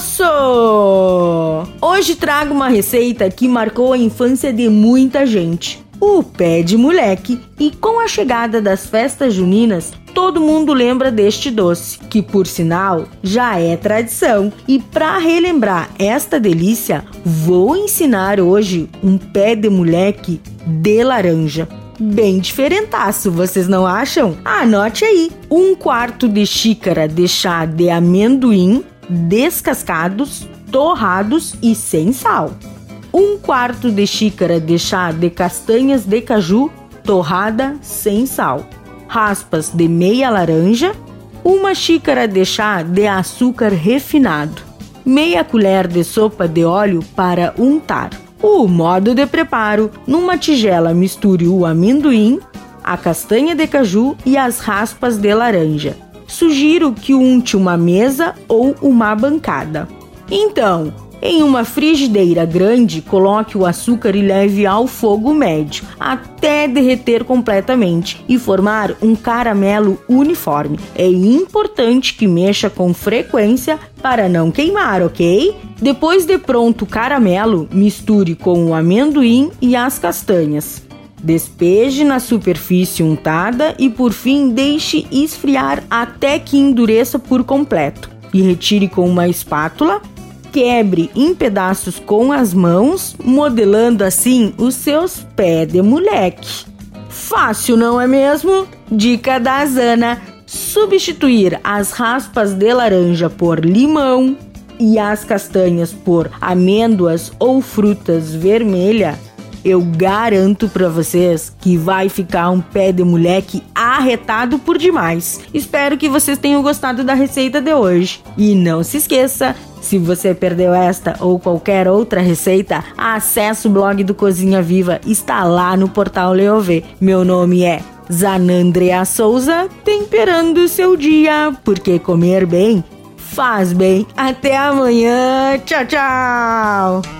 almoço! Hoje trago uma receita que marcou a infância de muita gente. O pé de moleque. E com a chegada das festas juninas, todo mundo lembra deste doce, que por sinal já é tradição. E para relembrar esta delícia, vou ensinar hoje um pé de moleque de laranja bem diferentaço, vocês não acham? Anote aí: um quarto de xícara de chá de amendoim descascados, torrados e sem sal. Um quarto de xícara de chá de castanhas de caju torrada sem sal. Raspas de meia laranja. Uma xícara de chá de açúcar refinado. Meia colher de sopa de óleo para untar o modo de preparo: numa tigela misture o amendoim, a castanha de caju e as raspas de laranja. Sugiro que unte uma mesa ou uma bancada. Então, em uma frigideira grande, coloque o açúcar e leve ao fogo médio até derreter completamente e formar um caramelo uniforme. É importante que mexa com frequência para não queimar, ok? Depois de pronto o caramelo, misture com o amendoim e as castanhas. Despeje na superfície untada e por fim deixe esfriar até que endureça por completo. E retire com uma espátula quebre em pedaços com as mãos, modelando assim os seus pés de moleque. Fácil, não é mesmo? Dica da Zana: substituir as raspas de laranja por limão e as castanhas por amêndoas ou frutas vermelhas eu garanto para vocês que vai ficar um pé de moleque arretado por demais. Espero que vocês tenham gostado da receita de hoje. E não se esqueça, se você perdeu esta ou qualquer outra receita, acesse o blog do Cozinha Viva, está lá no portal Leovê. Meu nome é Zanandrea Souza, temperando o seu dia, porque comer bem faz bem. Até amanhã. Tchau, tchau.